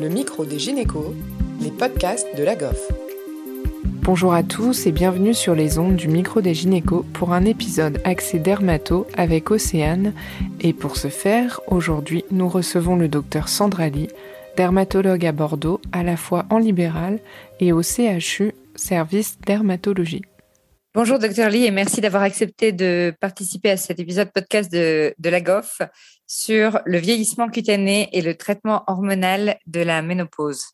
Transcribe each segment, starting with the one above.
Le micro des gynécos, les podcasts de la GOF. Bonjour à tous et bienvenue sur les ondes du micro des gynécos pour un épisode axé dermato avec Océane. Et pour ce faire, aujourd'hui, nous recevons le docteur Sandrali, dermatologue à Bordeaux, à la fois en libéral et au CHU, service dermatologie. Bonjour Docteur Lee et merci d'avoir accepté de participer à cet épisode podcast de, la GOF sur le vieillissement cutané et le traitement hormonal de la ménopause.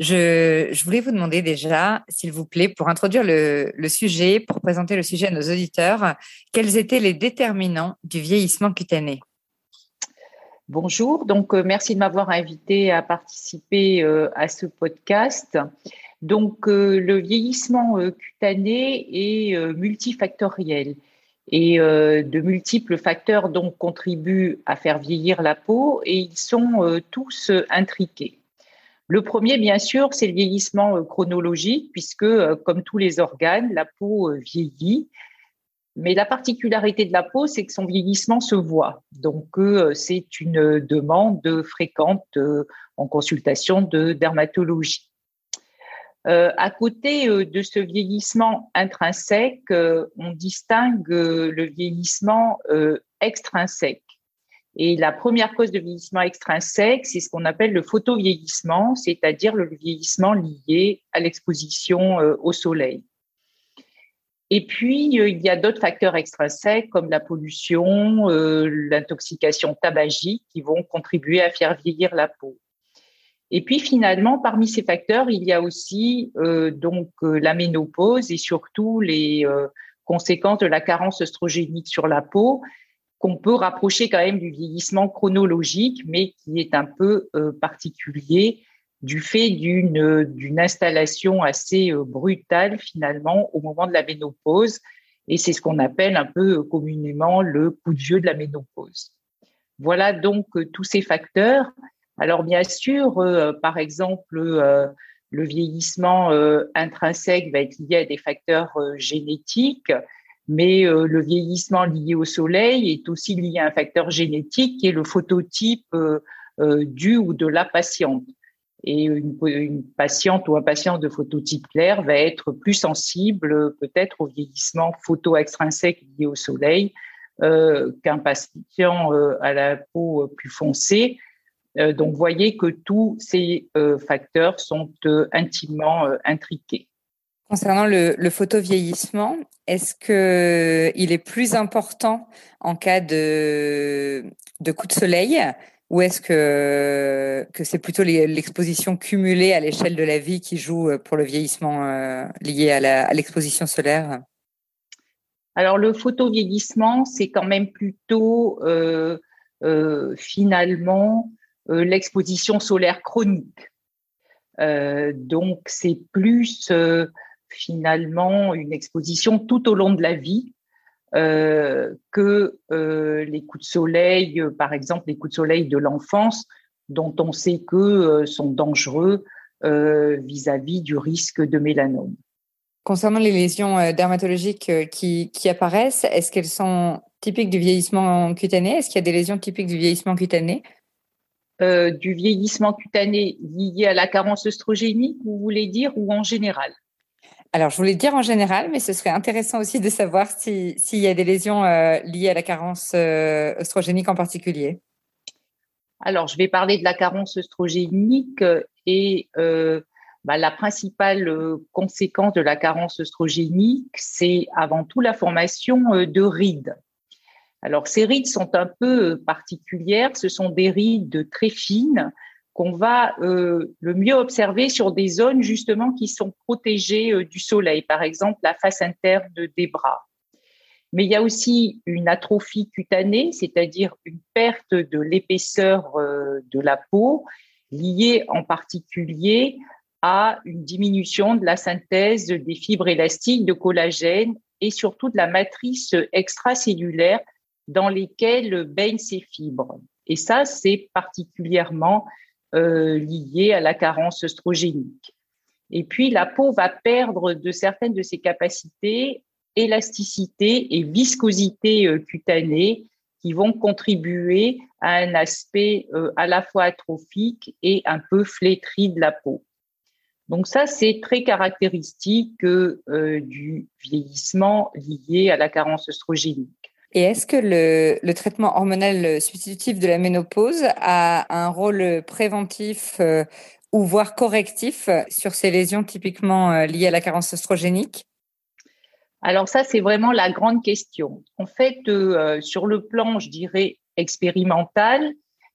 Je, voulais vous demander déjà, s'il vous plaît, pour introduire le, le, sujet, pour présenter le sujet à nos auditeurs, quels étaient les déterminants du vieillissement cutané? Bonjour, donc euh, merci de m'avoir invité à participer euh, à ce podcast. Donc, euh, le vieillissement euh, cutané est euh, multifactoriel et de multiples facteurs donc contribuent à faire vieillir la peau et ils sont tous intriqués. Le premier, bien sûr, c'est le vieillissement chronologique puisque, comme tous les organes, la peau vieillit. Mais la particularité de la peau, c'est que son vieillissement se voit. Donc, c'est une demande fréquente en consultation de dermatologie. Euh, à côté euh, de ce vieillissement intrinsèque, euh, on distingue le vieillissement extrinsèque. Et la première cause de vieillissement extrinsèque, c'est ce qu'on appelle le photovieillissement, c'est-à-dire le vieillissement lié à l'exposition au soleil. Et puis, il y a d'autres facteurs extrinsèques comme la pollution, l'intoxication tabagique qui vont contribuer à faire vieillir la peau. Et puis finalement, parmi ces facteurs, il y a aussi euh, donc euh, la ménopause et surtout les euh, conséquences de la carence œstrogénique sur la peau qu'on peut rapprocher quand même du vieillissement chronologique, mais qui est un peu particulier du fait d'une d'une installation assez brutale finalement au moment de la ménopause. Et c'est ce qu'on appelle un peu communément le coup de vieux de la ménopause. Voilà donc tous ces facteurs alors bien sûr, euh, par exemple, euh, le vieillissement euh, intrinsèque va être lié à des facteurs génétiques, mais le vieillissement lié au soleil est aussi lié à un facteur génétique qui est le phototype du ou de la patiente. Et une, patiente ou un patient de phototype clair va être plus sensible peut-être au vieillissement photo-extrinsèque lié au soleil qu'un patient à la peau plus foncée donc, voyez que tous ces euh, facteurs sont euh, intimement intriqués. Concernant le, le photovieillissement, est-ce que il est plus important en cas de, de coup de soleil ou est-ce que, que c'est plutôt l'exposition cumulée à l'échelle de la vie qui joue pour le vieillissement lié à l'exposition solaire? Alors le photovieillissement, c'est quand même plutôt euh, euh, finalement euh, l'exposition solaire chronique. Euh, donc, c'est plus euh, finalement une exposition tout au long de la vie que les coups de soleil, par exemple les coups de soleil de l'enfance, dont on sait que sont dangereux vis-à-vis du risque de mélanome. Concernant les lésions dermatologiques qui apparaissent, est-ce qu'elles sont typiques du vieillissement cutané? Est-ce qu'il y a des lésions typiques du vieillissement cutané? Euh, du vieillissement cutané lié à la carence œstrogénique, vous voulez dire, ou en général? Alors, je voulais dire en général, mais ce serait intéressant aussi de savoir s'il y a des lésions euh, liées à la carence euh, œstrogénique en particulier. Alors, je vais parler de la carence œstrogénique et bah, la principale conséquence de la carence œstrogénique, c'est avant tout la formation de rides. Alors, ces rides sont un peu euh, particulières. Ce sont des rides très fines qu'on va euh, le mieux observer sur des zones justement qui sont protégées euh, du soleil, par exemple la face interne des bras. Mais il y a aussi une atrophie cutanée, c'est-à-dire une perte de l'épaisseur de la peau liée en particulier à une diminution de la synthèse des fibres élastiques de collagène et surtout de la matrice extracellulaire dans lesquelles baignent ces fibres. Et ça, c'est particulièrement euh, lié à la carence œstrogénique. Et puis, la peau va perdre de certaines de ses capacités, élasticité et viscosité euh, cutanée, qui vont contribuer à un aspect à la fois atrophique et un peu flétri de la peau. Donc ça, c'est très caractéristique du vieillissement lié à la carence œstrogénique. Et est-ce que le, traitement hormonal substitutif de la ménopause a un rôle préventif euh, ou voire correctif sur ces lésions typiquement euh, liées à la carence oestrogénique Alors ça, c'est vraiment la grande question. En fait, euh, sur le plan, je dirais, expérimental,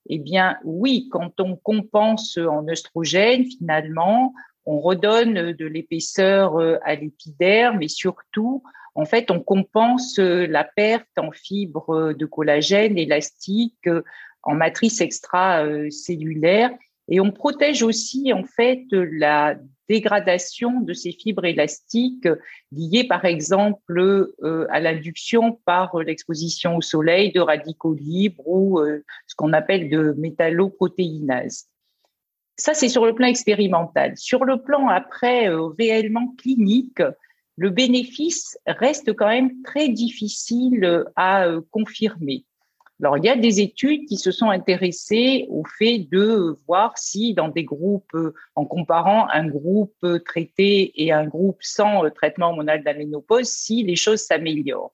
eh bien oui, quand on compense en œstrogène, finalement, on redonne de l'épaisseur à l'épiderme, mais surtout, en fait, on compense euh, la perte en fibres de collagène élastique, euh, en matrice extracellulaire, et on protège aussi en fait la dégradation de ces fibres élastiques liées par exemple euh, à l'induction par l'exposition au soleil de radicaux libres ou ce qu'on appelle de métalloprotéinase. Ça, c'est sur le plan expérimental. Sur le plan après réellement clinique, le bénéfice reste quand même très difficile à euh, confirmer. Alors, il y a des études qui se sont intéressées au fait de voir si dans des groupes, euh, en comparant un groupe traité et un groupe sans euh, traitement hormonal de la ménopause, si les choses s'améliorent.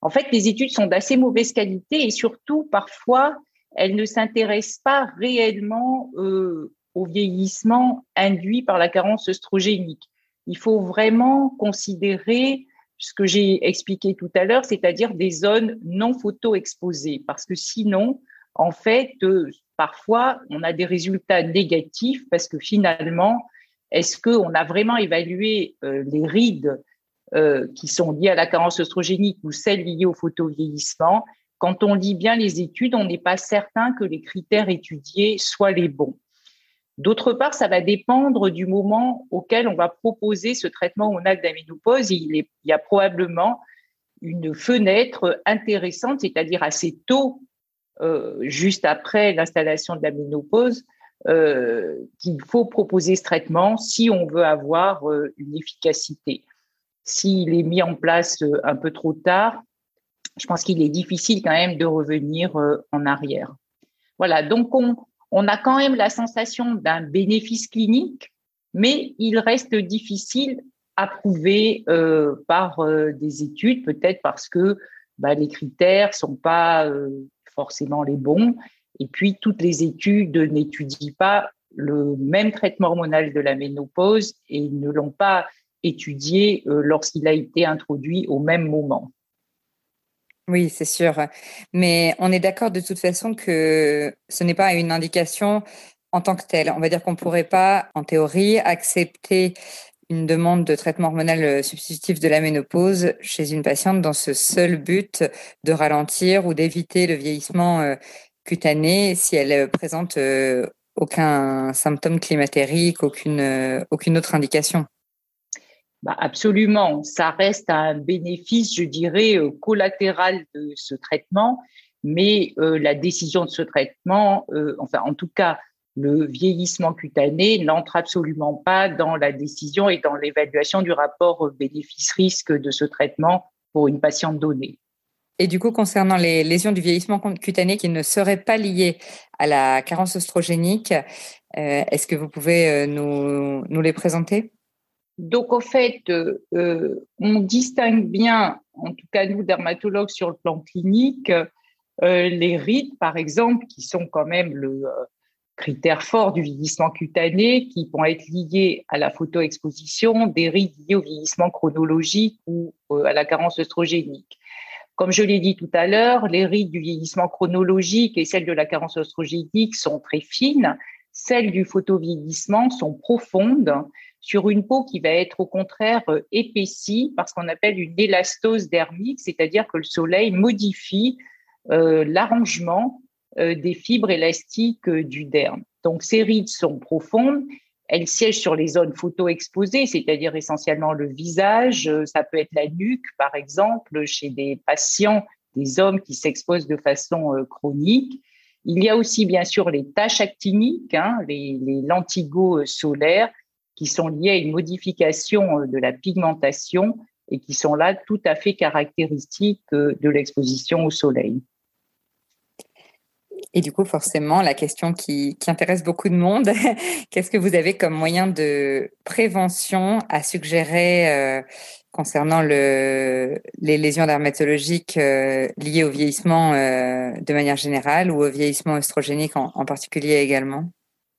En fait, les études sont d'assez mauvaise qualité et surtout, parfois, elles ne s'intéressent pas réellement au vieillissement induit par la carence œstrogénique il faut vraiment considérer ce que j'ai expliqué tout à l'heure, c'est-à-dire des zones non photo-exposées, parce que sinon, en fait, euh, parfois, on a des résultats négatifs parce que finalement, est-ce qu'on a vraiment évalué euh, les rides euh, qui sont liées à la carence oestrogénique ou celles liées au photovieillissement? Quand on lit bien les études, on n'est pas certain que les critères étudiés soient les bons. D'autre part, ça va dépendre du moment auquel on va proposer ce traitement hormonal d'aménopause. Il, il y a probablement une fenêtre intéressante, c'est-à-dire assez tôt, euh, juste après l'installation de la ménopause, euh, qu'il faut proposer ce traitement si on veut avoir euh, une efficacité. S'il est mis en place un peu trop tard, je pense qu'il est difficile quand même de revenir en arrière. Voilà, donc on, on a quand même la sensation d'un bénéfice clinique, mais il reste difficile à prouver euh, par euh, des études, peut-être parce que bah, les critères sont pas euh, forcément les bons, et puis toutes les études n'étudient pas le même traitement hormonal de la ménopause et ne l'ont pas étudié lorsqu'il a été introduit au même moment. Oui, c'est sûr. Mais on est d'accord de toute façon que ce n'est pas une indication en tant que telle. On va dire qu'on ne pourrait pas, en théorie, accepter une demande de traitement hormonal euh, substitutif de la ménopause chez une patiente dans ce seul but de ralentir ou d'éviter le vieillissement euh, cutané si elle euh, présente aucun symptôme climatérique, aucune, aucune autre indication. Bah, absolument, ça reste un bénéfice, je dirais, euh, collatéral de ce traitement, mais euh, la décision de ce traitement, euh, enfin en tout cas le vieillissement cutané n'entre absolument pas dans la décision et dans l'évaluation du rapport bénéfice-risque de ce traitement pour une patiente donnée. Et du coup, concernant les lésions du vieillissement cutané qui ne seraient pas liées à la carence oestrogénique, est-ce que vous pouvez nous, nous les présenter? Donc, en fait, euh, euh, on distingue bien, en tout cas nous, dermatologues, sur le plan clinique, euh, les rides, par exemple, qui sont quand même le critère fort du vieillissement cutané, qui vont être liés à la photoexposition, des rides liées au vieillissement chronologique ou à la carence œstrogénique. Comme je l'ai dit tout à l'heure, les rides du vieillissement chronologique et celles de la carence œstrogénique sont très fines. Celles du photovieillissement sont profondes sur une peau qui va être au contraire euh, épaissie par ce qu'on appelle une élastose dermique, c'est-à-dire que le soleil modifie euh, l'arrangement euh, des fibres élastiques du derme. Donc ces rides sont profondes, elles siègent sur les zones photo-exposées, c'est-à-dire essentiellement le visage, ça peut être la nuque par exemple chez des patients, des hommes qui s'exposent de façon chronique. Il y a aussi bien sûr les taches actiniques, hein, les, les lentigos solaires, qui sont liées à une modification euh, de la pigmentation et qui sont là tout à fait caractéristiques euh, de l'exposition au soleil. Et du coup, forcément, la question qui, intéresse beaucoup de monde, qu'est-ce que vous avez comme moyen de prévention à suggérer euh, concernant le, les lésions dermatologiques liées au vieillissement de manière générale ou au vieillissement oestrogénique en particulier également?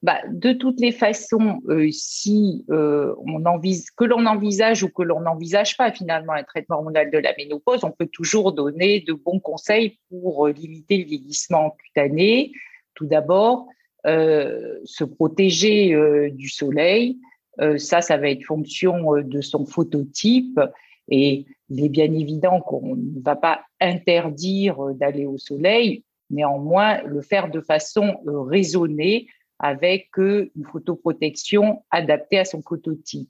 Bah, de toutes les façons, euh, si euh, on envisage, que l'on envisage ou que l'on n'envisage pas finalement un traitement hormonal de la ménopause, on peut toujours donner de bons conseils pour euh, limiter le vieillissement cutané. Tout d'abord, se protéger du soleil. ça, ça va être fonction de son phototype. Et il est bien évident qu'on ne va pas interdire d'aller au soleil, néanmoins le faire de façon raisonnée avec euh, une photoprotection adaptée à son phototype.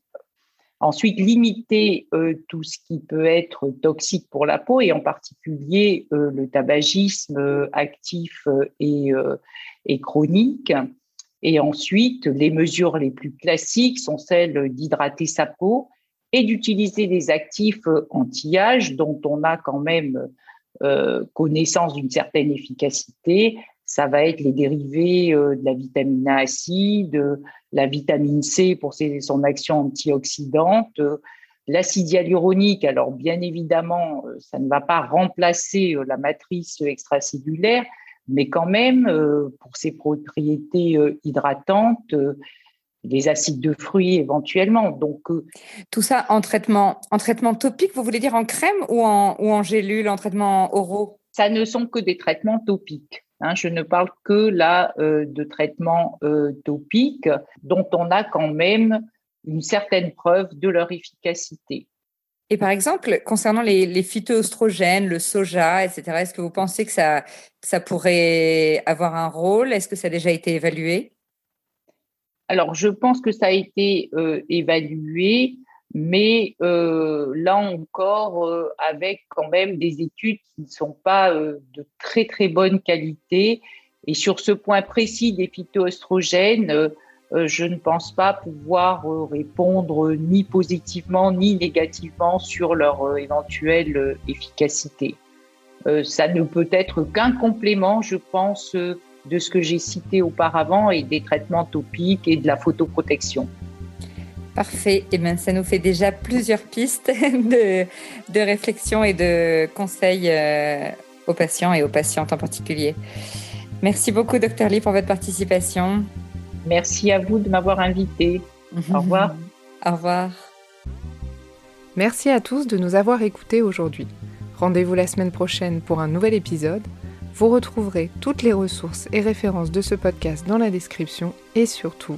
Ensuite, limiter euh, tout ce qui peut être toxique pour la peau et en particulier euh, le tabagisme actif et, et, chronique. Et ensuite, les mesures les plus classiques sont celles d'hydrater sa peau et d'utiliser des actifs anti-âge dont on a quand même connaissance d'une certaine efficacité, ça va être les dérivés euh, de la vitamine A acide, la vitamine C pour son action antioxydante, l'acide hyaluronique. Alors bien évidemment, euh, ça ne va pas remplacer euh, la matrice extracellulaire, mais quand même pour ses propriétés hydratantes, les acides de fruits éventuellement. Donc tout ça en traitement en traitement topique, vous voulez dire en crème ou en ou en gélule, en traitement oraux? Ça ne sont que des traitements topiques. Hein, je ne parle que là euh, de traitements euh, topiques dont on a quand même une certaine preuve de leur efficacité. Et par exemple, concernant les, les phytoestrogènes, le soja, etc., est-ce que vous pensez que ça, ça pourrait avoir un rôle? Est-ce que ça a déjà été évalué? Alors, je pense que ça a été euh, évalué mais euh, là encore euh, avec quand même des études qui ne sont pas euh, de très très bonne qualité. Et sur ce point précis des phytoestrogènes, je ne pense pas pouvoir répondre ni positivement ni négativement sur leur éventuelle efficacité. ça ne peut être qu'un complément, je pense, de ce que j'ai cité auparavant et des traitements topiques et de la photoprotection. Parfait. Et eh bien, ça nous fait déjà plusieurs pistes de, de réflexion et de conseils euh, aux patients et aux patientes en particulier. Merci beaucoup, Dr Lee, pour votre participation. Merci à vous de m'avoir invité. Au revoir. Au revoir. Merci à tous de nous avoir écoutés aujourd'hui. Rendez-vous la semaine prochaine pour un nouvel épisode. Vous retrouverez toutes les ressources et références de ce podcast dans la description et surtout,